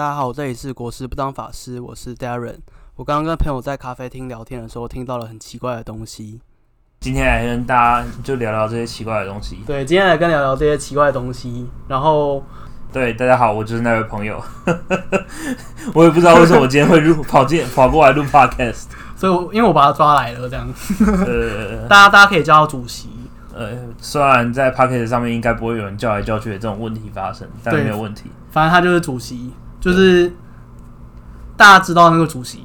大家好，这里是国师不当法师，我是 Darren。我刚刚跟朋友在咖啡厅聊天的时候，听到了很奇怪的东西。今天来跟大家就聊聊这些奇怪的东西。对，今天来跟聊聊这些奇怪的东西。然后，对，大家好，我就是那位朋友。我也不知道为什么我今天会录跑进跑过来录 Podcast，所以我因为我把他抓来了，这样。呃，大家大家可以叫他主席。呃，虽然在 Podcast 上面应该不会有人叫来叫去的这种问题发生，但没有问题。反正他就是主席。就是大家知道那个主席，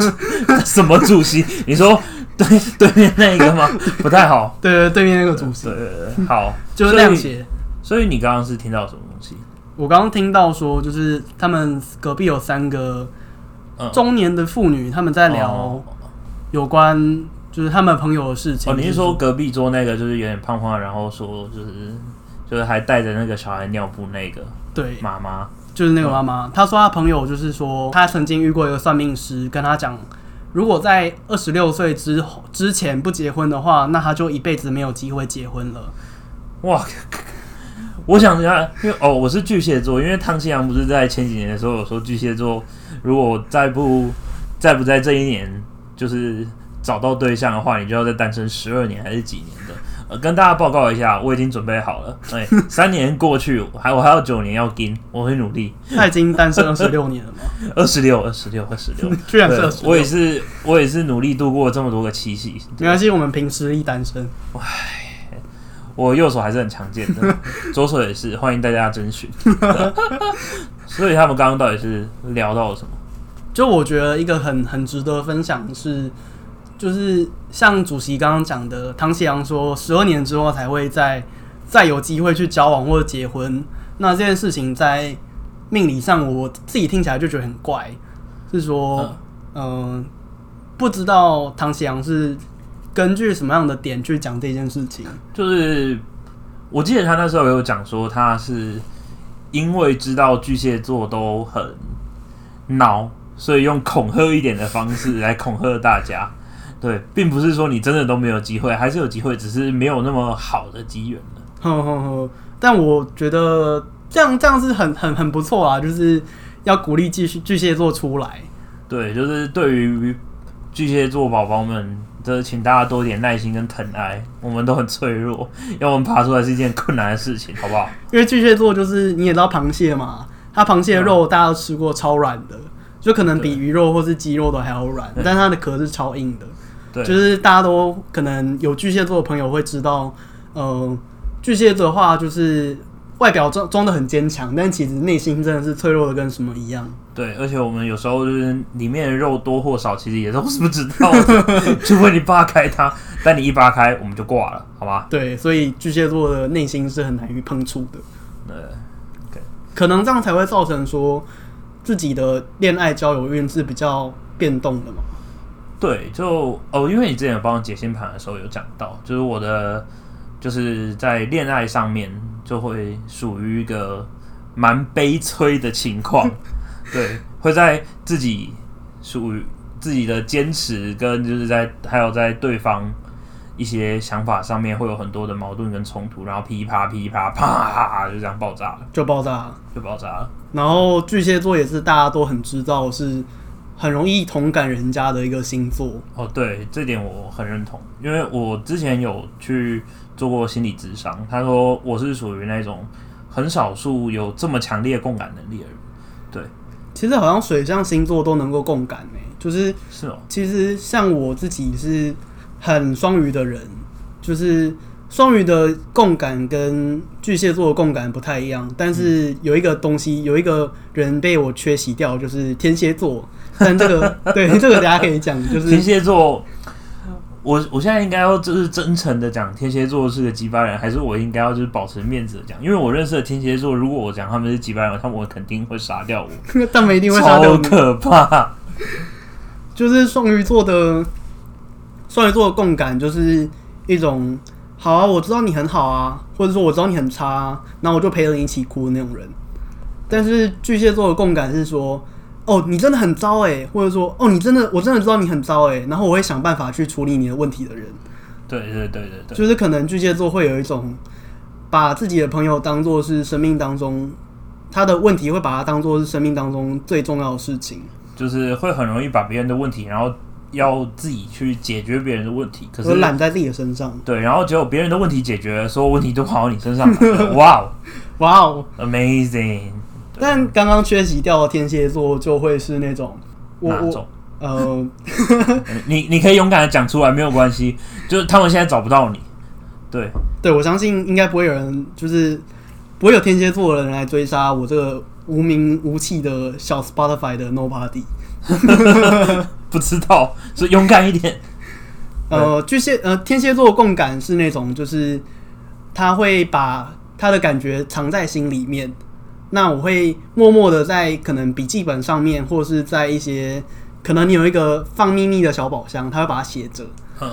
什么主席？你说对对面那个吗？不太好。对对，对面那个主席。对对对，好，就是那样写。所以你刚刚是听到什么东西？我刚刚听到说，就是他们隔壁有三个中年的妇女，他们在聊有关就是他们朋友的事情。哦，你是说隔壁桌那个就是有点胖胖，然后说就是就是还带着那个小孩尿布那个？对，妈妈。就是那个妈妈，她说她朋友就是说，她曾经遇过一个算命师，跟她讲，如果在二十六岁之后之前不结婚的话，那她就一辈子没有机会结婚了。哇！我想一下，因为哦，我是巨蟹座，因为汤庆阳不是在前几年的时候有说巨蟹座，如果再不再不在这一年就是找到对象的话，你就要再单身十二年还是几年的。呃，跟大家报告一下，我已经准备好了。哎，三年过去，还我还有九年要跟，我会努力。他已经单身二十六年了吗？二十六，二十六，二十六，居然是二十六。我也是，我也是努力度过这么多个七夕。没关系，我们凭实力单身。唉，我右手还是很强健的，左手也是，欢迎大家征询。所以他们刚刚到底是聊到了什么？就我觉得一个很很值得分享的是。就是像主席刚刚讲的，唐启阳说，十二年之后才会再再有机会去交往或者结婚。那这件事情在命理上，我自己听起来就觉得很怪，是说，嗯、呃，不知道唐启阳是根据什么样的点去讲这件事情。就是我记得他那时候有讲说，他是因为知道巨蟹座都很孬，所以用恐吓一点的方式来恐吓大家。对，并不是说你真的都没有机会，还是有机会，只是没有那么好的机缘了。呵呵呵，但我觉得这样这样是很很很不错啊，就是要鼓励巨巨蟹座出来。对，就是对于巨蟹座宝宝们，就是请大家多点耐心跟疼爱，我们都很脆弱，要我们爬出来是一件困难的事情，好不好？因为巨蟹座就是你也知道螃蟹嘛，它螃蟹的肉大家都吃过，超软的，就可能比鱼肉或是鸡肉都还要软，但它的壳是超硬的。就是大家都可能有巨蟹座的朋友会知道，呃，巨蟹座的话就是外表装装的很坚强，但其实内心真的是脆弱的跟什么一样。对，而且我们有时候就是里面的肉多或少，其实也都是不知道的，除非你扒开它，但你一扒开，我们就挂了，好吧？对，所以巨蟹座的内心是很难于碰触的。对.可能这样才会造成说自己的恋爱交友运是比较变动的嘛。对，就哦，因为你之前有帮我解星盘的时候有讲到，就是我的就是在恋爱上面就会属于一个蛮悲催的情况，对，会在自己属于自己的坚持跟就是在还有在对方一些想法上面会有很多的矛盾跟冲突，然后噼啪噼啪啪就这样爆炸了，就爆炸了，就爆炸了。然后巨蟹座也是大家都很知道是。很容易同感人家的一个星座哦，对，这点我很认同，因为我之前有去做过心理智商，他说我是属于那种很少数有这么强烈共感能力的人。对，其实好像水象星座都能够共感诶，就是是哦，其实像我自己是很双鱼的人，就是双鱼的共感跟巨蟹座的共感不太一样，但是有一个东西，有一个人被我缺席掉，就是天蝎座。但这个对这个大家可以讲，就是天蝎座。我我现在应该要就是真诚的讲，天蝎座是个鸡巴人，还是我应该要就是保持面子的讲？因为我认识的天蝎座，如果我讲他们是鸡巴人，他们我肯定会杀掉我。他们一定会杀掉我。超可怕！就是双鱼座的双鱼座的共感，就是一种好啊，我知道你很好啊，或者说我知道你很差啊，那我就陪着你一起哭的那种人。但是巨蟹座的共感是说。哦，你真的很糟哎，或者说，哦，你真的，我真的知道你很糟哎，然后我会想办法去处理你的问题的人。对对对对对，就是可能巨蟹座会有一种把自己的朋友当做是生命当中他的问题会把它当做是生命当中最重要的事情，就是会很容易把别人的问题，然后要自己去解决别人的问题，可是揽在自己的身上。对，然后结果别人的问题解决了，所有问题都跑到你身上。哇哦，哇哦，amazing！但刚刚缺席掉的天蝎座就会是那种，哪种？呃，你你可以勇敢的讲出来，没有关系。就是他们现在找不到你，对对，我相信应该不会有人，就是不会有天蝎座的人来追杀我这个无名无气的小 Spotify 的 Nobody。不知道，所以勇敢一点。呃，巨蟹呃，天蝎座共感是那种，就是他会把他的感觉藏在心里面。那我会默默的在可能笔记本上面，或是在一些。可能你有一个放秘密的小宝箱，他会把它写着。嗯，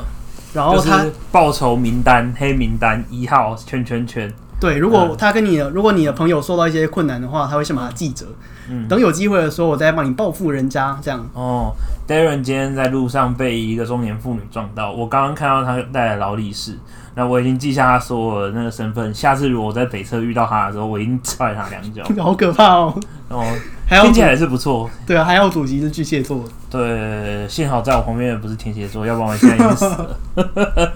然后他报仇名单、黑名单一号圈圈圈。对，如果他跟你的，如果你的朋友受到一些困难的话，他会先把它记着。嗯，等有机会的时候，我再帮你报复人家。这样。哦，Darren 今天在路上被一个中年妇女撞到，我刚刚看到他带来劳力士。那我已经记下他所有的那个身份，下次如果我在北侧遇到他的时候，我一定踹他两脚。好可怕哦！哦，听起来也是不错。对啊，还有主席是巨蟹座。对，幸好在我旁边的不是天蝎座，要不然我现在已经死了。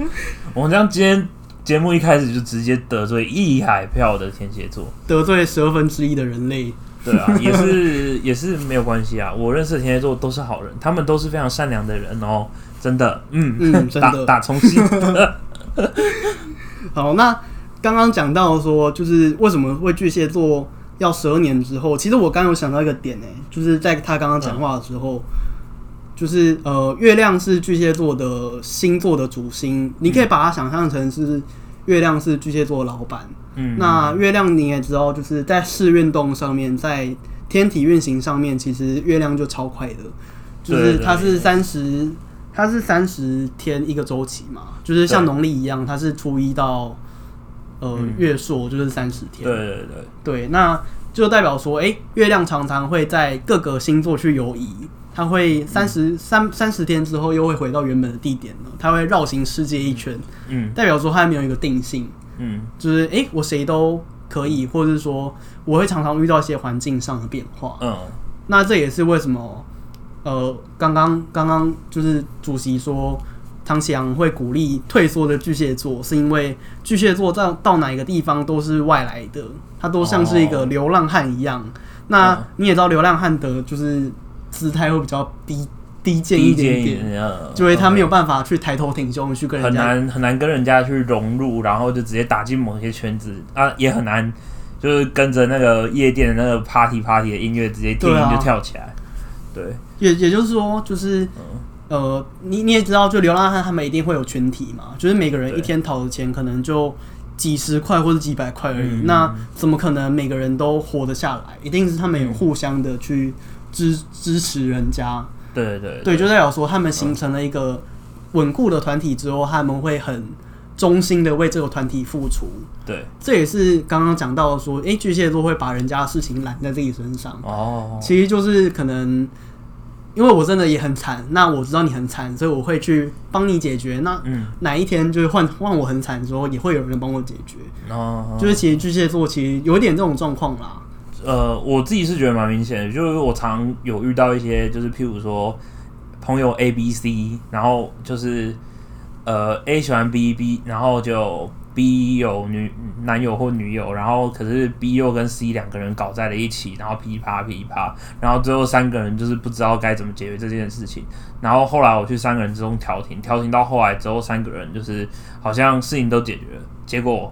我们这样今天节目一开始就直接得罪一海票的天蝎座，得罪十二分之一的人类。对啊，也是也是没有关系啊。我认识的天蝎座都是好人，他们都是非常善良的人哦，真的。嗯嗯，真的打打从心。好，那刚刚讲到说，就是为什么会巨蟹座要十二年之后？其实我刚刚有想到一个点呢、欸，就是在他刚刚讲话的时候，嗯、就是呃，月亮是巨蟹座的星座的主星，你可以把它想象成是月亮是巨蟹座的老板。嗯，那月亮你也知道，就是在视运动上面，在天体运行上面，其实月亮就超快的，就是它是三十。它是三十天一个周期嘛，就是像农历一样，它是初一到呃、嗯、月朔就是三十天。对对对对，那就代表说，哎、欸，月亮常常会在各个星座去游移，它会三十三三十天之后又会回到原本的地点了，它会绕行世界一圈。嗯，代表说它还没有一个定性。嗯，就是哎、欸，我谁都可以，或者是说我会常常遇到一些环境上的变化。嗯，那这也是为什么。呃，刚刚刚刚就是主席说，唐綺阳会鼓励退缩的巨蟹座，是因为巨蟹座到到哪一个地方都是外来的，他都像是一个流浪汉一样。哦、那你也知道，流浪汉的就是姿态会比较低低贱一点点，就会他没有办法去抬头挺胸去跟人家很难很难跟人家去融入，然后就直接打进某些圈子啊，也很难就是跟着那个夜店的那个 party party 的音乐直接听音就跳起来。对，也也就是说，就是，嗯、呃，你你也知道，就流浪汉他们一定会有群体嘛，就是每个人一天讨的钱可能就几十块或者几百块而已，嗯、那怎么可能每个人都活得下来？一定是他们有互相的去支支持人家。对对对，对，就代表说他们形成了一个稳固的团体之后，他们会很忠心的为这个团体付出。对，这也是刚刚讲到说，哎、欸，巨蟹座会把人家的事情揽在自己身上。哦，其实就是可能。因为我真的也很惨，那我知道你很惨，所以我会去帮你解决。那哪一天就是换换我很惨的时候，也会有人帮我解决。哦，就是其实巨蟹座其实有点这种状况啦。呃，我自己是觉得蛮明显的，就是我常有遇到一些，就是譬如说朋友 A、B、C，然后就是呃 A 喜欢 B，B，然后就。B 有女男友或女友，然后可是 B 又跟 C 两个人搞在了一起，然后噼啪噼啪，然后最后三个人就是不知道该怎么解决这件事情。然后后来我去三个人之中调停，调停到后来之后，三个人就是好像事情都解决了，结果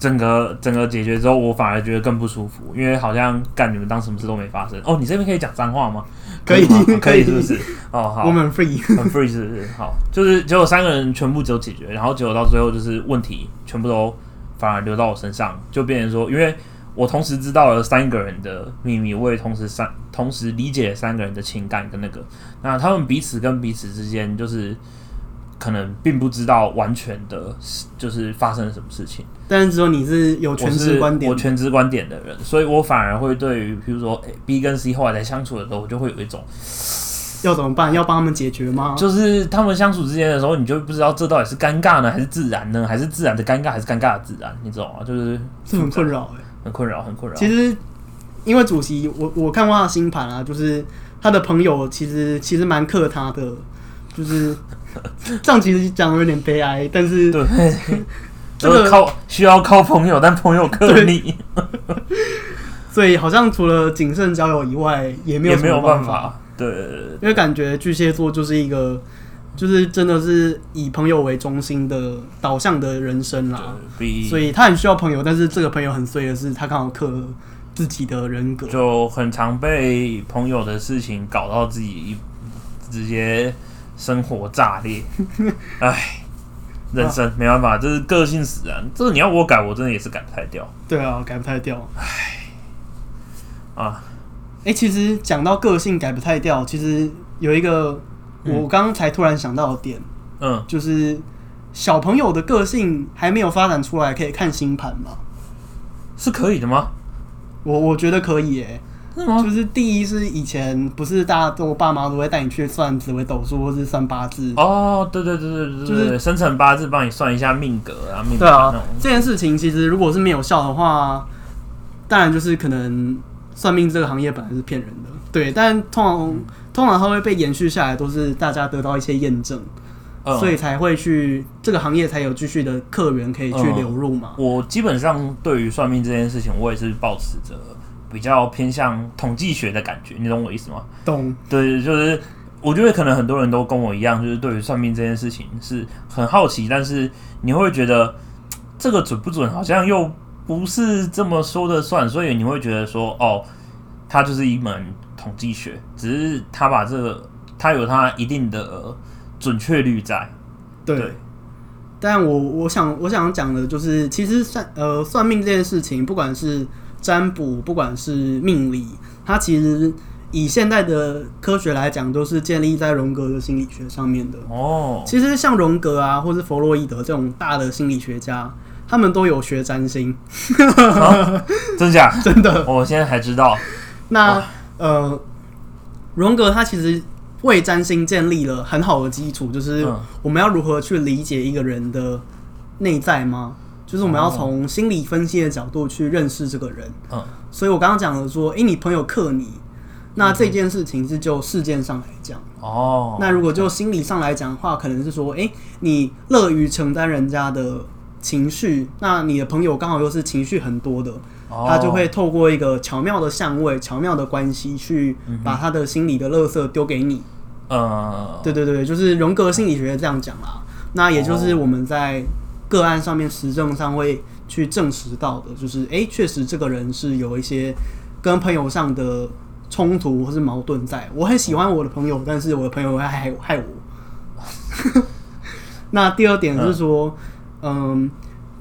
整个整个解决之后，我反而觉得更不舒服，因为好像干你们当什么事都没发生。哦，你这边可以讲脏话吗？可以，可以，是不是？哦，好，我们 free，很 free，是不是？好，就是结果三个人全部只有解决，然后结果到最后就是问题全部都反而留到我身上，就变成说，因为我同时知道了三个人的秘密，我也同时三同时理解了三个人的情感跟那个，那他们彼此跟彼此之间就是。可能并不知道完全的，就是发生了什么事情。但是只有你是有全知观点，我全知观点的人，所以我反而会对于，比如说 B 跟 C 后来在相处的时候，我就会有一种要怎么办？要帮他们解决吗？就是他们相处之间的时候，你就不知道这到底是尴尬呢，还是自然呢？还是自然的尴尬，还是尴尬的自然？你知道吗？就是这很困扰，哎，很困扰，很困扰。其实因为主席我我看过他的星盘啊，就是他的朋友其实其实蛮克他的，就是 这样其实讲的有点悲哀，但是对，这个靠需要靠朋友，但朋友克你，所以好像除了谨慎交友以外，也没有也没有办法。对，因为感觉巨蟹座就是一个，就是真的是以朋友为中心的导向的人生啦，所以他很需要朋友，但是这个朋友很衰的是，他刚好克自己的人格，就很常被朋友的事情搞到自己直接生活炸裂。哎，人生没办法，这是个性使然。这个你要我改，我真的也是改不太掉。对啊，改不太掉。哎，啊。哎、欸，其实讲到个性改不太掉，其实有一个我刚刚才突然想到的点，嗯，就是小朋友的个性还没有发展出来，可以看星盘吗？是可以的吗？我我觉得可以耶，是吗？就是第一是以前不是大家都爸妈都会带你去算紫微斗数或是算八字哦，对对对对对，就是生辰八字帮你算一下命格啊，命格。对啊，这件事情其实如果是没有效的话，当然就是可能。算命这个行业本来是骗人的，对，但通常、嗯、通常它会被延续下来，都是大家得到一些验证，嗯、所以才会去这个行业才有继续的客源可以去流入嘛。嗯、我基本上对于算命这件事情，我也是抱持着比较偏向统计学的感觉，你懂我意思吗？懂。对，就是我觉得可能很多人都跟我一样，就是对于算命这件事情是很好奇，但是你会觉得这个准不准，好像又。不是这么说的算，所以你会觉得说，哦，它就是一门统计学，只是它把这个，它有它一定的准确率在。对，对但我我想我想讲的就是，其实算呃算命这件事情，不管是占卜，不管是命理，它其实以现代的科学来讲，都是建立在荣格的心理学上面的。哦，其实像荣格啊，或是弗洛伊德这种大的心理学家。他们都有学占星，哦，真假？真的，我现在才知道。那、哦、呃，荣格他其实为占星建立了很好的基础，就是我们要如何去理解一个人的内在吗？就是我们要从心理分析的角度去认识这个人。嗯，所以我刚刚讲了说，诶、欸，你朋友克你，那这件事情是就事件上来讲哦。那如果就心理上来讲的话，可能是说，诶、欸，你乐于承担人家的。情绪，那你的朋友刚好又是情绪很多的，oh. 他就会透过一个巧妙的相位、巧妙的关系，去把他的心理的垃圾丢给你。呃，uh. 对对对，就是荣格心理学这样讲啦。那也就是我们在个案上面实证上会去证实到的，就是哎，确实这个人是有一些跟朋友上的冲突或是矛盾在。我很喜欢我的朋友，但是我的朋友会害害我。那第二点是说。Uh. 嗯，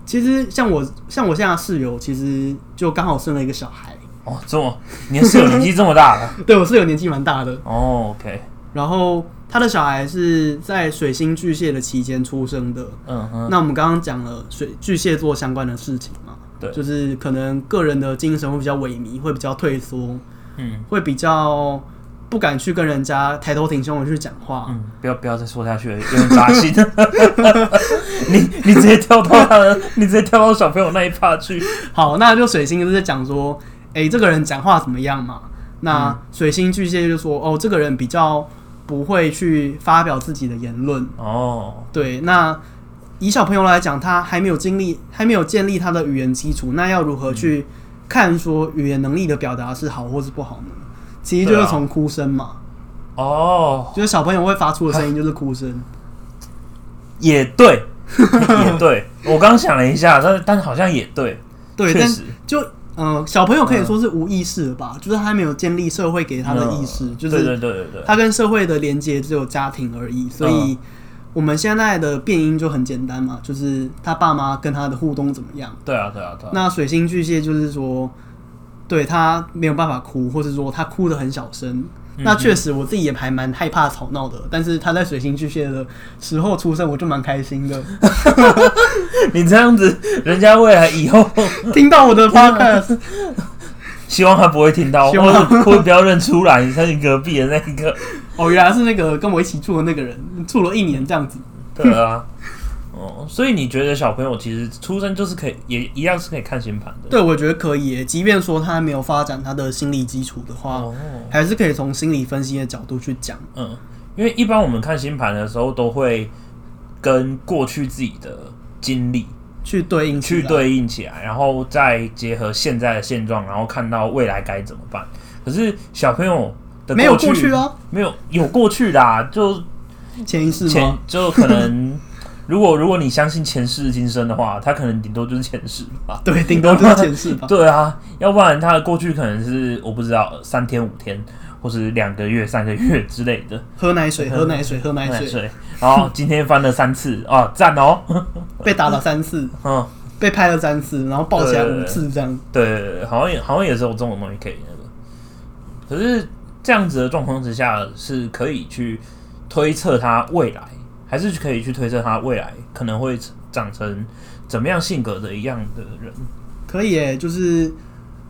其实像我像我现在室友，其实就刚好生了一个小孩。哦，这么你的室友年纪这么大了？对，我室友年纪蛮大的。哦，OK。然后他的小孩是在水星巨蟹的期间出生的。嗯哼。那我们刚刚讲了水巨蟹座相关的事情嘛？对，就是可能个人的精神会比较萎靡，会比较退缩，嗯，会比较。不敢去跟人家抬头挺胸的去讲话。嗯，不要不要再说下去了，有点扎心。你你直接跳到他的，你直接跳到小朋友那一趴去。好，那就水星就是讲说，哎、欸，这个人讲话怎么样嘛？那水星巨蟹就说，哦，这个人比较不会去发表自己的言论。哦，对。那以小朋友来讲，他还没有经历，还没有建立他的语言基础，那要如何去看说语言能力的表达是好或是不好呢？其实就是从哭声嘛，哦，就是小朋友会发出的声音就是哭声，也对，也对。我刚想了一下，但但好像也对，对，确实，就嗯、呃，小朋友可以说是无意识的吧，嗯、就是他还没有建立社会给他的意识，嗯、就是对对对对，他跟社会的连接只有家庭而已，所以我们现在的变音就很简单嘛，就是他爸妈跟他的互动怎么样？对啊，对啊，对啊。那水星巨蟹就是说。对，他没有办法哭，或者说他哭的很小声。那确实，我自己也还蛮害怕吵闹的。但是他在水星巨蟹的时候出生，我就蛮开心的。你这样子，人家未来以后 听到我的 podcast，希望他不会听到，希望或者会不要认出来，你是你隔壁的那个。哦，原来是那个跟我一起住的那个人，住了一年这样子。对啊，哦，所以你觉得小朋友其实出生就是可以，也一样是可以看星盘的？对，我觉得可以。即便说他没有发展他的心理基础的话，哦，还是可以从心理分析的角度去讲。嗯，因为一般我们看星盘的时候，都会跟过去自己的经历去对应，去对应起来，然后再结合现在的现状，然后看到未来该怎么办。可是小朋友的没有过去啊，没有有过去的啊，就前一世前就可能。如果如果你相信前世今生的话，他可能顶多就是前世吧。对，顶多就是前世吧。对啊，要不然他的过去可能是我不知道三天五天，或是两个月三个月之类的。喝奶水，喝奶水，喝奶水。水然后今天翻了三次啊，赞哦！被打了三次，嗯，被拍了三次，然后抱起来五次这样。对对对，好像也好像也是有这种东西可以那个。可是这样子的状况之下，是可以去推测他未来。还是可以去推测他未来可能会长成怎么样性格的一样的人。可以诶，就是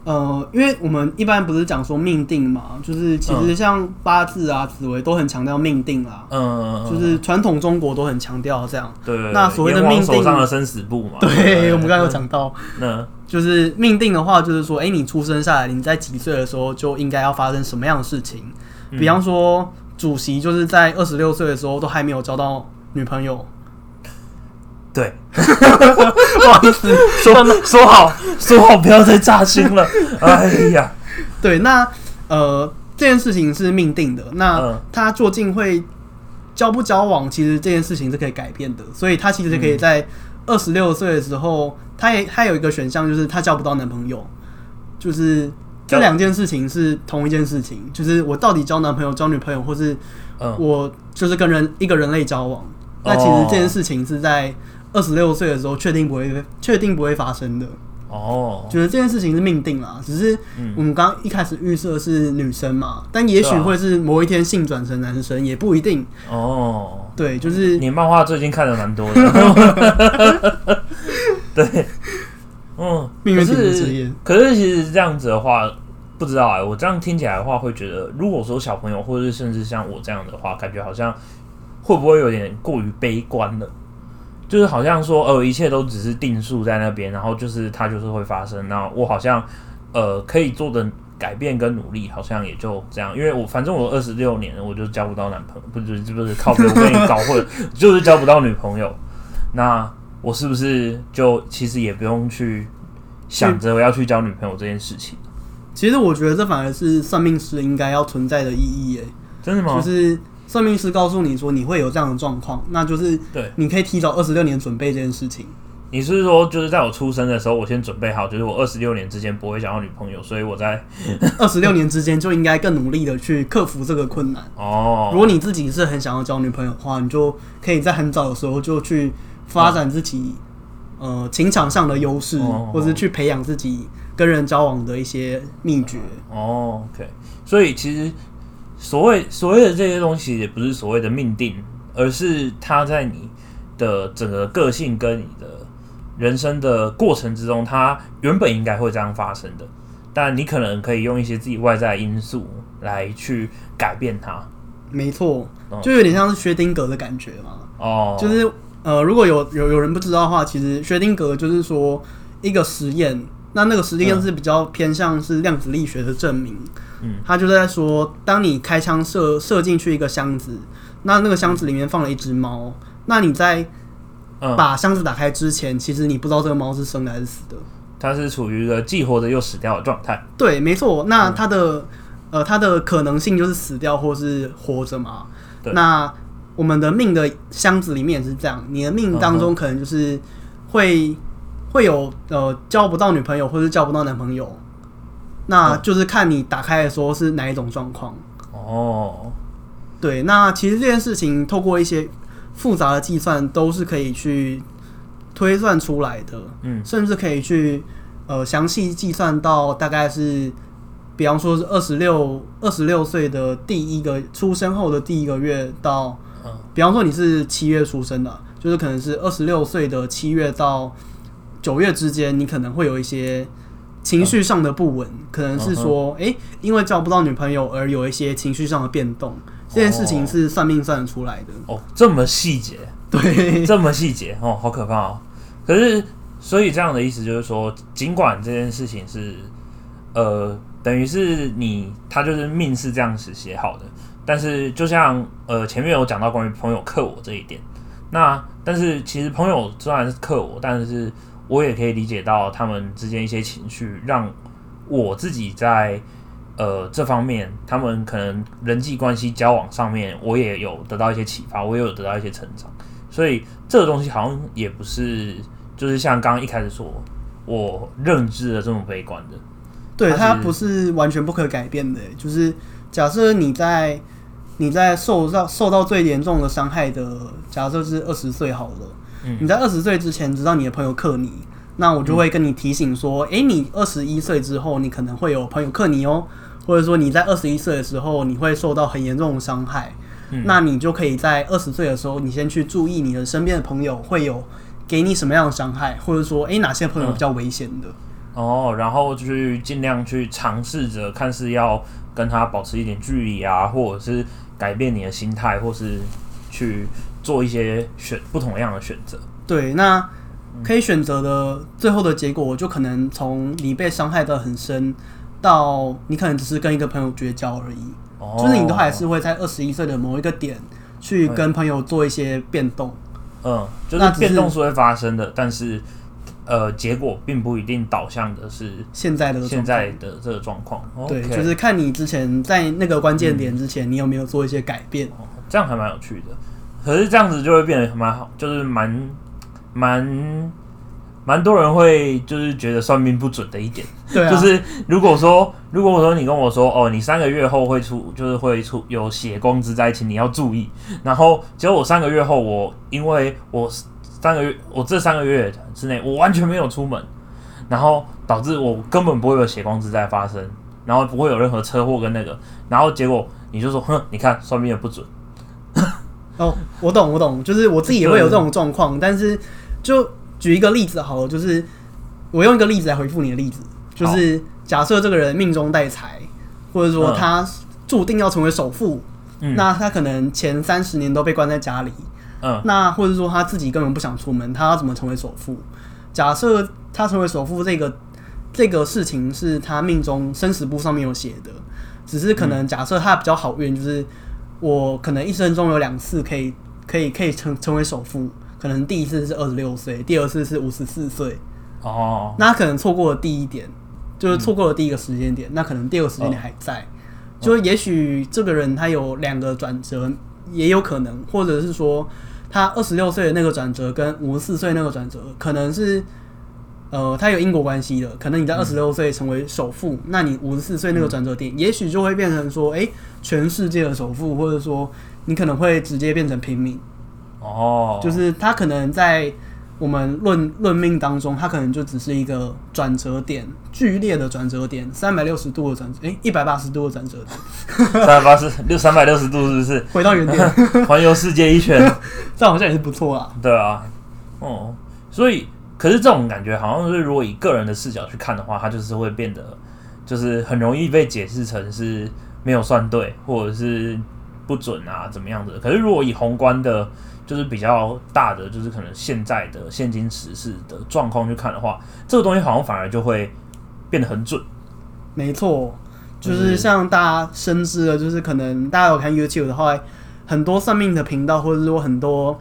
呃，因为我们一般不是讲说命定嘛，就是其实像八字啊、紫薇都很强调命定啦。嗯，就是传统中国都很强调这样。对。那所谓的命定，手上的生死簿嘛。对，我们刚刚有讲到。那就是命定的话，就是说，哎、欸，你出生下来，你在几岁的时候就应该要发生什么样的事情？比方说。主席就是在二十六岁的时候都还没有交到女朋友，对，不好意思，说说好说好不要再扎心了。哎呀，对，那呃这件事情是命定的，那他究竟会交不交往，其实这件事情是可以改变的，所以他其实可以在二十六岁的时候，他也他有一个选项，就是他交不到男朋友，就是。这两件事情是同一件事情，就是我到底交男朋友、交女朋友，或是我就是跟人一个人类交往。那其实这件事情是在二十六岁的时候确定不会确定不会发生的。哦，觉得这件事情是命定啦，只是我们刚刚一开始预设是女生嘛，但也许会是某一天性转成男生，也不一定。哦，对，就是你漫画最近看的蛮多的。对。嗯，可是可是其实这样子的话，不知道哎、欸，我这样听起来的话，会觉得，如果说小朋友，或者是甚至像我这样的话，感觉好像会不会有点过于悲观了？就是好像说，呃，一切都只是定数在那边，然后就是它就是会发生，那我好像呃可以做的改变跟努力，好像也就这样，因为我反正我二十六年，我就交不到男朋友，不是不是靠别人跟你搞混，就是交不到女朋友，那。我是不是就其实也不用去想着我要去交女朋友这件事情？其实我觉得这反而是算命师应该要存在的意义耶。真的吗？就是算命师告诉你说你会有这样的状况，那就是对，你可以提早二十六年准备这件事情。你是说就是在我出生的时候，我先准备好，就是我二十六年之间不会想要女朋友，所以我在 二十六年之间就应该更努力的去克服这个困难。哦，如果你自己是很想要交女朋友的话，你就可以在很早的时候就去。发展自己，呃，情场上的优势，或是去培养自己跟人交往的一些秘诀。哦，OK。所以其实所谓所谓的这些东西，也不是所谓的命定，而是它在你的整个个性跟你的人生的过程之中，它原本应该会这样发生的。但你可能可以用一些自己外在因素来去改变它。没错，就有点像是薛丁格的感觉嘛。哦，就是。呃，如果有有有人不知道的话，其实薛定格就是说一个实验，那那个实验是比较偏向是量子力学的证明。嗯，他就在说，当你开枪射射进去一个箱子，那那个箱子里面放了一只猫，那你在把箱子打开之前，其实你不知道这个猫是生的还是死的，它是处于一个既活着又死掉的状态。对，没错。那它的呃，它的可能性就是死掉或是活着嘛。对，那。我们的命的箱子里面也是这样，你的命当中可能就是会会有呃交不到女朋友，或是交不到男朋友，那就是看你打开的时候是哪一种状况。哦，对，那其实这件事情透过一些复杂的计算都是可以去推算出来的，嗯，甚至可以去呃详细计算到大概是，比方说是二十六二十六岁的第一个出生后的第一个月到。比方说你是七月出生的，就是可能是二十六岁的七月到九月之间，你可能会有一些情绪上的不稳，可能是说，哎，因为交不到女朋友而有一些情绪上的变动，这件事情是算命算得出来的。哦，这么细节？对，这么细节哦，好可怕哦。可是，所以这样的意思就是说，尽管这件事情是，呃，等于是你他就是命是这样子写好的，但是就像呃前面有讲到关于朋友克我这一点，那但是其实朋友虽然是克我，但是我也可以理解到他们之间一些情绪，让我自己在。呃，这方面他们可能人际关系交往上面，我也有得到一些启发，我也有得到一些成长，所以这个东西好像也不是，就是像刚刚一开始说，我认知的这么悲观的。对，它不是完全不可改变的。就是假设你在你在受到受到最严重的伤害的，假设是二十岁好了，嗯，你在二十岁之前知道你的朋友克你，那我就会跟你提醒说，诶、嗯，你二十一岁之后，你可能会有朋友克你哦。或者说你在二十一岁的时候，你会受到很严重的伤害，嗯，那你就可以在二十岁的时候，你先去注意你的身边的朋友会有给你什么样的伤害，或者说，诶、欸，哪些朋友比较危险的，嗯。哦，然后去尽量去尝试着看是要跟他保持一点距离啊，或者是改变你的心态，或是去做一些选不同样的选择。对，那可以选择的最后的结果，就可能从你被伤害的很深。到你可能只是跟一个朋友绝交而已，哦、就是你都还是会在二十一岁的某一个点去跟朋友做一些变动，嗯，就是变动是会发生的，但是呃，结果并不一定导向的是现在的现在的这个状况，对，就是看你之前在那个关键点之前，你有没有做一些改变，哦、这样还蛮有趣的。可是这样子就会变得蛮好，就是蛮蛮。蛮多人会就是觉得算命不准的一点，对啊，就是如果说如果说你跟我说哦，你三个月后会出，就是会出有血光之灾，请你要注意。然后结果我三个月后，我因为我三个月，我这三个月之内我完全没有出门，然后导致我根本不会有血光之灾发生，然后不会有任何车祸跟那个，然后结果你就说哼，你看算命也不准。哦，我懂我懂，就是我自己也会有这种状况，但是就。举一个例子好了，就是我用一个例子来回复你的例子，就是假设这个人命中带财，或者说他注定要成为首富，嗯，那他可能前三十年都被关在家里，嗯，那或者说他自己根本不想出门，他要怎么成为首富？假设他成为首富，这个这个事情是他命中生死簿上面有写的，只是可能假设他比较好运，就是我可能一生中有两次可以可以可以成成为首富。可能第一次是二十六岁，第二次是五十四岁。哦，那他可能错过了第一点，就是错过了第一个时间点，嗯。那可能第二个时间点还在，哦，就也许这个人他有两个转折，也有可能，或者是说他二十六岁的那个转折跟五十四岁那个转折，可能是呃，他有因果关系的。可能你在二十六岁成为首富，嗯，那你五十四岁那个转折点，嗯，也许就会变成说，哎，欸，全世界的首富，或者说你可能会直接变成平民。哦、oh.，就是他可能在我们论论命当中，它可能就只是一个转折点，剧烈的转折点，三百六十度的转折，诶，一百八十度的转折点，三百八十六，三百六十度是不是？回到原点，环游世界一圈，这好像也是不错啊。对啊，哦，所以，可是这种感觉好像是，如果以个人的视角去看的话，它就是会变得，就是很容易被解释成是没有算对，或者是不准啊，怎么样的。可是如果以宏观的，就是比较大的，就是可能现在的现今时事的状况去看的话，这个东西好像反而就会变得很准。没错，就是像大家深知的，就是可能大家有看 YouTube 的话，很多算命的频道，或者说很多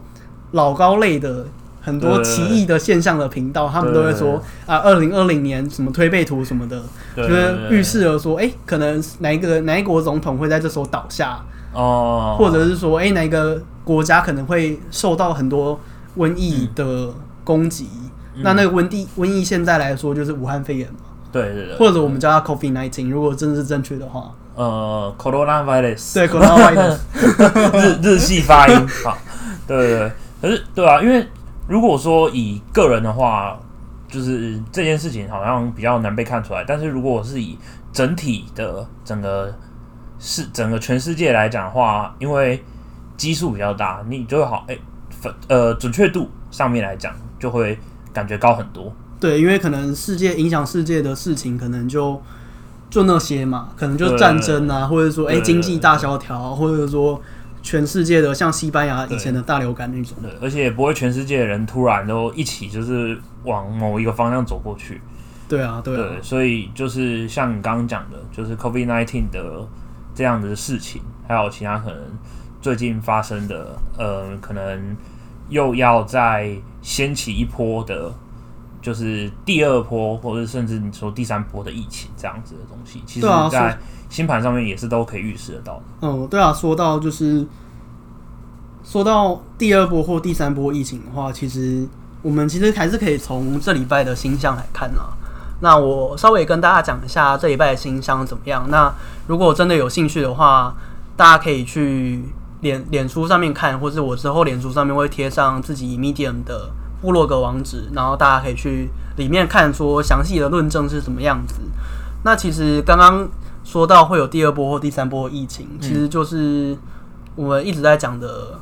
老高类的很多奇异的现象的频道，他们都会说啊，二零二零年什么推背图什么的，就是预示着说，哎、欸，可能哪一个哪一国总统会在这时候倒下。哦，或者是说，哎、欸，哪个国家可能会受到很多瘟疫的攻击？嗯、那那个瘟疫瘟疫现在来说就是武汉肺炎嘛？对对对，或者我们叫它 COVID nineteen，如果真是正确的话，呃，coronavirus，对，coronavirus，日日系发音，好，对对对，可是对啊，因为如果说以个人的话，就是这件事情好像比较难被看出来，但是如果我是以整体的整个。是整个全世界来讲的话，因为基数比较大，你就会好哎，欸、呃准确度上面来讲就会感觉高很多。对，因为可能世界影响世界的事情，可能就就那些嘛，可能就战争啊，或者说哎、欸、经济大萧条，或者说全世界的，像西班牙以前的大流感那种。对，而且也不会全世界的人突然都一起就是往某一个方向走过去。对啊，对啊。对，所以就是像你刚刚讲的，就是 COVID-19 的这样的事情，还有其他可能最近发生的，呃，可能又要再掀起一波的，就是第二波，或者甚至你说第三波的疫情这样子的东西，其实在星盘上面也是都可以预示得到的。嗯，对啊，说到就是说到第二波或第三波疫情的话，其实我们其实还是可以从这礼拜的星象来看啊。那我稍微跟大家讲一下这一拜的星象怎么样。那如果真的有兴趣的话，大家可以去脸脸书上面看，或是我之后脸书上面会贴上自己 Medium 的部落格网址，然后大家可以去里面看说详细的论证是什么样子。那其实刚刚。说到会有第二波或第三波疫情，其实就是我们一直在讲的，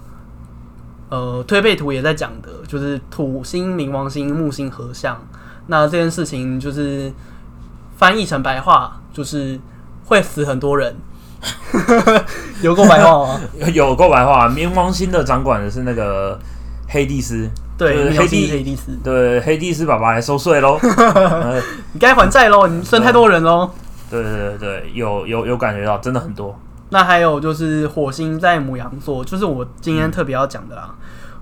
呃，推背图也在讲的，就是土星、冥王星、木星合相。那这件事情就是翻译成白话，就是会死很多人。有够白话吗？有够白话。冥王星的掌管的是那个黑帝斯，对，黑帝黑帝斯，对，黑帝斯爸爸来收税喽。你该还债喽，你生太多人喽。对对对对，有有有感觉到，真的很多。那还有就是火星在母羊座，就是我今天特别要讲的啦。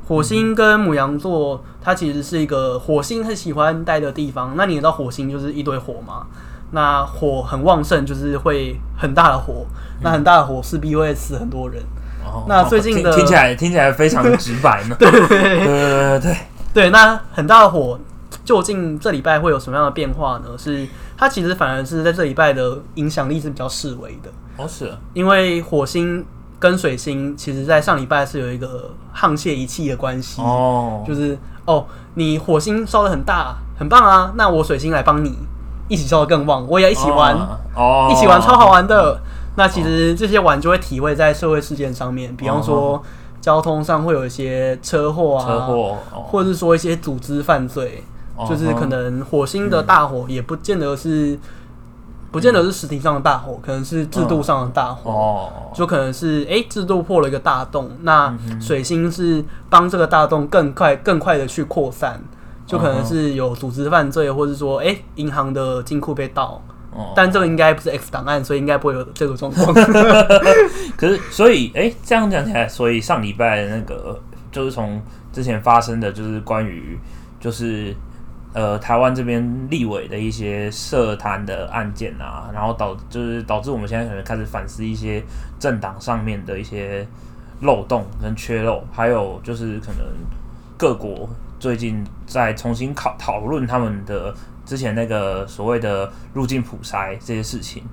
火星跟母羊座，它其实是一个火星很喜欢待的地方。那你知道火星就是一堆火吗？那火很旺盛，就是会很大的火，那很大的火势必会死很多人。哦、那最近的,听起来听起来非常直白呢。对对对对对，那很大的火，究竟这礼拜会有什么样的变化呢？是它其实反而是在这礼拜的影响力是比较示威的。哦，是、因为火星跟水星其实在上礼拜是有一个沆瀣一气的关系。哦，就是哦，你火星烧的很大，很棒啊，那我水星来帮你一起烧的更旺，我也要一起玩哦，一起玩超好玩的。那其实这些玩就会体会在社会事件上面，比方说交通上会有一些车祸啊，车祸，或者是说一些组织犯罪。就是可能火星的大火也不见得是，不见得是实体上的大火，可能是制度上的大火。哦，就可能是哎，制度破了一个大洞，那水星是帮这个大洞更快、更快的去扩散，就可能是有组织犯罪，或者说哎，银行的金库被盗。但这个应该不是 X 档案，所以应该不会有这个状况。可是，所以哎，这样讲起来，所以上礼拜那个就是从之前发生的就是关于就是。呃，台湾这边立委的一些涉贪的案件啊，然后导就是导致我们现在可能开始反思一些政党上面的一些漏洞跟缺漏，还有就是可能各国最近在重新考讨论他们的之前那个所谓的入境普筛这些事情，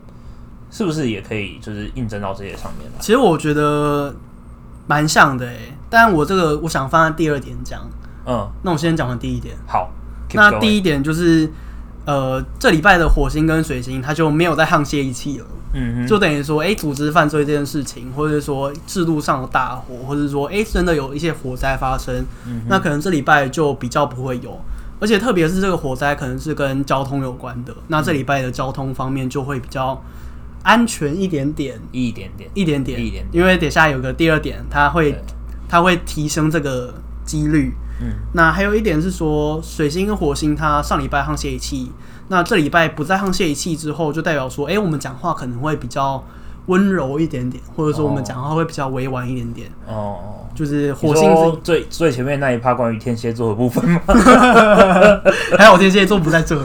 是不是也可以就是印证到这些上面？其实我觉得蛮像的诶，但我这个我想放在第二点讲。嗯，那我先讲完第一点。好。那第一点就是，呃，这礼拜的火星跟水星，它就没有再沆瀣一气了。嗯哼，就等于说，哎、欸，组织犯罪这件事情，或者说制度上的大火，或者说，哎、欸，真的有一些火灾发生，嗯、那可能这礼拜就比较不会有。而且特别是这个火灾，可能是跟交通有关的。那这礼拜的交通方面就会比较安全一点点，一点点，一点点，一点点。因为底下有个第二点，它会，它会提升这个几率。嗯，那还有一点是说，水星跟火星它上礼拜沆瀣一气，那这礼拜不再沆瀣一气之后，就代表说，哎、欸，我们讲话可能会比较温柔一点点，或者说我们讲话会比较委婉一点点。哦，就是火星最最前面那一趴关于天蝎座的部分吗？还好天蝎座不在这，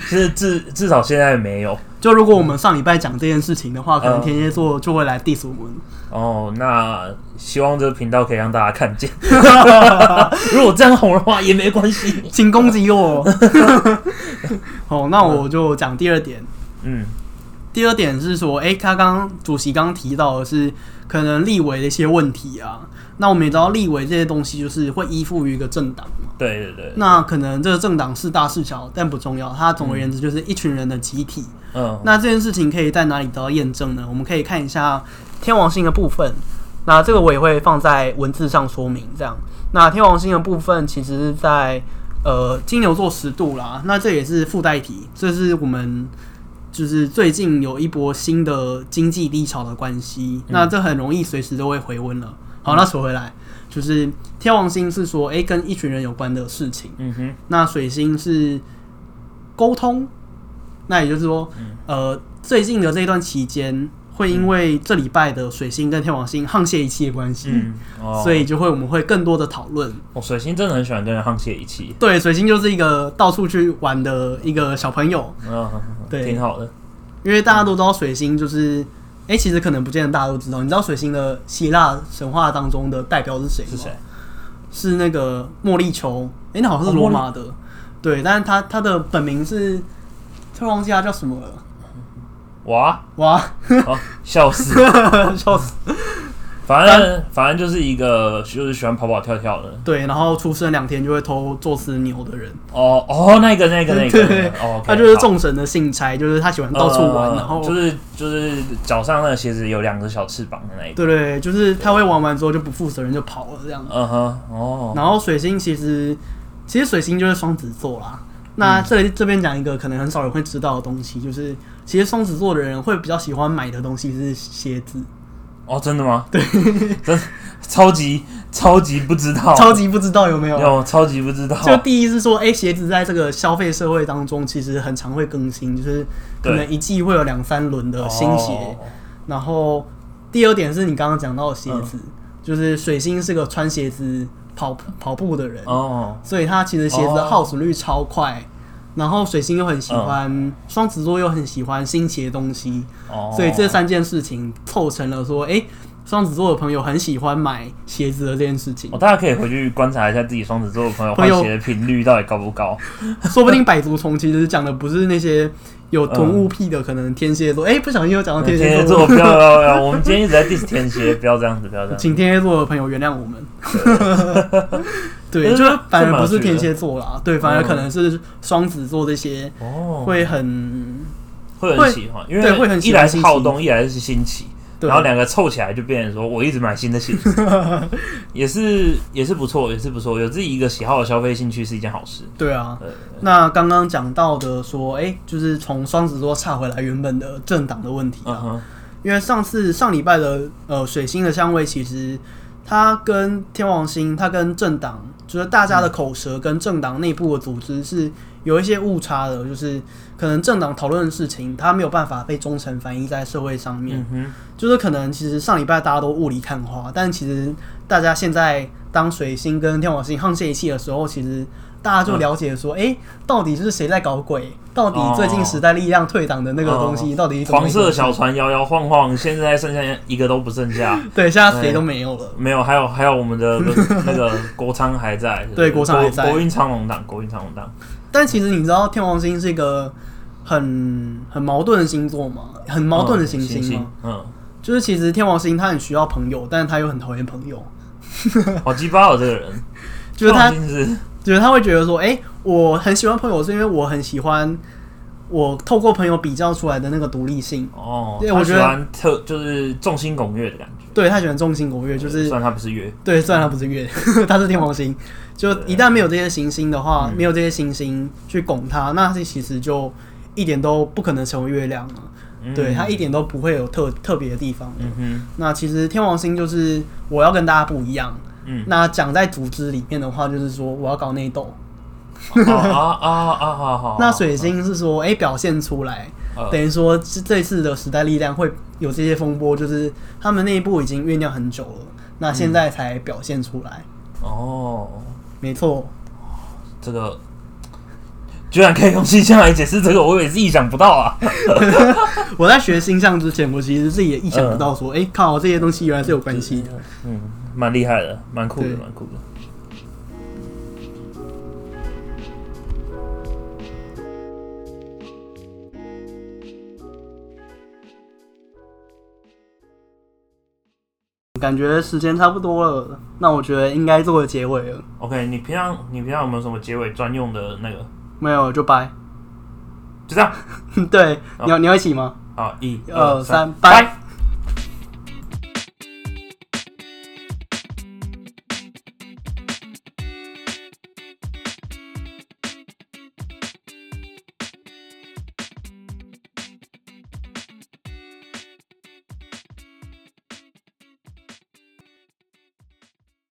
是至至少现在没有。就如果我们上礼拜讲这件事情的话，可能天蝎座就会来 diss 我们。哦，那希望这个频道可以让大家看见。如果这样红的话也没关系，请攻击我。好，那我就讲第二点。嗯，第二点是说，哎、欸，他刚刚主席刚刚提到的是可能立委的一些问题啊。那我们也知道，立委这些东西就是会依附于一个政党嘛。对对对。那可能这个政党是大是小，但不重要。它总而言之就是一群人的集体。嗯。那这件事情可以在哪里得到验证呢？我们可以看一下天王星的部分。那这个我也会放在文字上说明。这样，那天王星的部分其实是在呃金牛座十度啦。那这也是附带题，这是我们就是最近有一波新的经济低潮的关系，嗯、那这很容易随时都会回温了。好，那扯回来，就是天王星是说，哎、欸，跟一群人有关的事情。嗯哼，那水星是沟通，那也就是说，嗯、呃，最近的这一段期间。会因为这礼拜的水星跟天王星沆瀣一气的关系，嗯哦、所以就会我们会更多的讨论。哦，水星真的很喜欢跟人沆瀣一气。对，水星就是一个到处去玩的一个小朋友。哦、对，挺好的。因为大家都知道水星就是，哎、嗯，其实可能不见得大家都知道。你知道水星的希腊神话当中的代表是谁吗？是谁？是那个茉莉球。哎，那好像是罗马的。哦、对，但是他他的本名是，突然忘记他叫什么了。哇哇！哦，笑死，笑死！反正反正就是一个就是喜欢跑跑跳跳的，对，然后出生两天就会偷做吃牛的人。哦哦，那个那个那个，哦，他就是众神的信差，就是他喜欢到处玩，然后就是就是脚上那个鞋子有两只小翅膀的那一个。对对，就是他会玩完之后就不负责任就跑了这样。嗯哼，哦。然后水星其实其实水星就是双子座啦。那这里这边讲一个可能很少人会知道的东西，就是。其实双子座的人会比较喜欢买的东西是鞋子哦，真的吗？对，真超级超级不知道，超级不知道有没有？有超级不知道。就第一是说，哎、欸，鞋子在这个消费社会当中，其实很常会更新，就是可能一季会有两三轮的新鞋。对然后第二点是你刚刚讲到的鞋子，嗯、就是水星是个穿鞋子跑跑步的人哦，所以他其实鞋子的耗损率超快。然后水星又很喜欢，双、嗯、子座又很喜欢新奇的东西，哦、所以这三件事情凑成了说，哎，双子座的朋友很喜欢买鞋子的这件事情。哦，大家可以回去观察一下自己双子座的朋友换鞋的频率到底高不高。说不定百足虫其实讲的不是那些有囤物癖的，可能天蝎座。哎、嗯，不小心又讲到天蝎座，不要不要不要，我们今天一直在 diss 天蝎，不要这样子，不要这样子。请天蝎座的朋友原谅我们。对，就反而不是天蝎座啦，对，反而可能是双子座这些会很会很喜欢，因为会很一来是好动，一来是新奇，然后两个凑起来就变成说我一直买新的鞋子，也是也是不错，也是不错，有自己一个喜好的消费兴趣是一件好事。对啊，那刚刚讲到的说，哎，就是从双子座岔回来原本的政党的问题啊，因为上次上礼拜的呃水星的相位，其实它跟天王星，他跟政党。就是大家的口舌跟政党内部的组织是有一些误差的，就是可能政党讨论的事情，他没有办法被忠诚反映在社会上面。嗯、就是可能其实上礼拜大家都雾里看花，但其实大家现在当水星跟天王星沆瀣一气的时候，其实。大家就了解说，哎、到底是谁在搞鬼？到底最近时代力量退党的那个东西，到底黄色小船摇摇晃晃，现在剩下一个都不剩下。对，现在谁都没有了。没有，还有还有我们的 那个国昌还在。对，国昌还在。国运昌隆党，国运昌隆党。但其实你知道天王星是一个很很矛盾的星座吗？很矛盾的行星嗯，就是其实天王星他很需要朋友，但是他又很讨厌朋友。好鸡巴哦，这个人。就是他。就是他会觉得说，哎、欸，我很喜欢朋友，是因为我很喜欢我透过朋友比较出来的那个独立性。哦，对，我觉得特就是众星拱月的感觉。对，他喜欢众星拱月，就是虽然他不是月，对，虽然他不是月，他是天王星。就一旦没有这些行星的话，对没有这些行星去拱他，那这其实就一点都不可能成为月亮了。嗯、对，他一点都不会有特特别的地方。嗯哼，那其实天王星就是我要跟大家不一样。嗯，那讲在组织里面的话，就是说我要搞内斗。啊啊啊！好好。那水星是说，哎，表现出来，等于说这次的时代力量会有这些风波，就是他们内部已经酝酿很久了，那现在才表现出来。哦，没错。这个居然可以用星象来解释这个，我也是意想不到啊！我在学星象之前，我其实自己也意想不到，说，哎，靠，这些东西原来是有关系的。嗯。蛮厉害的，蛮酷的，蛮酷的。感觉时间差不多了，那我觉得应该做个结尾了。OK，你平常你平常有没有什么结尾专用的那个？没有，就拜，就这样。对，你要你要一起吗？好，一二三，拜。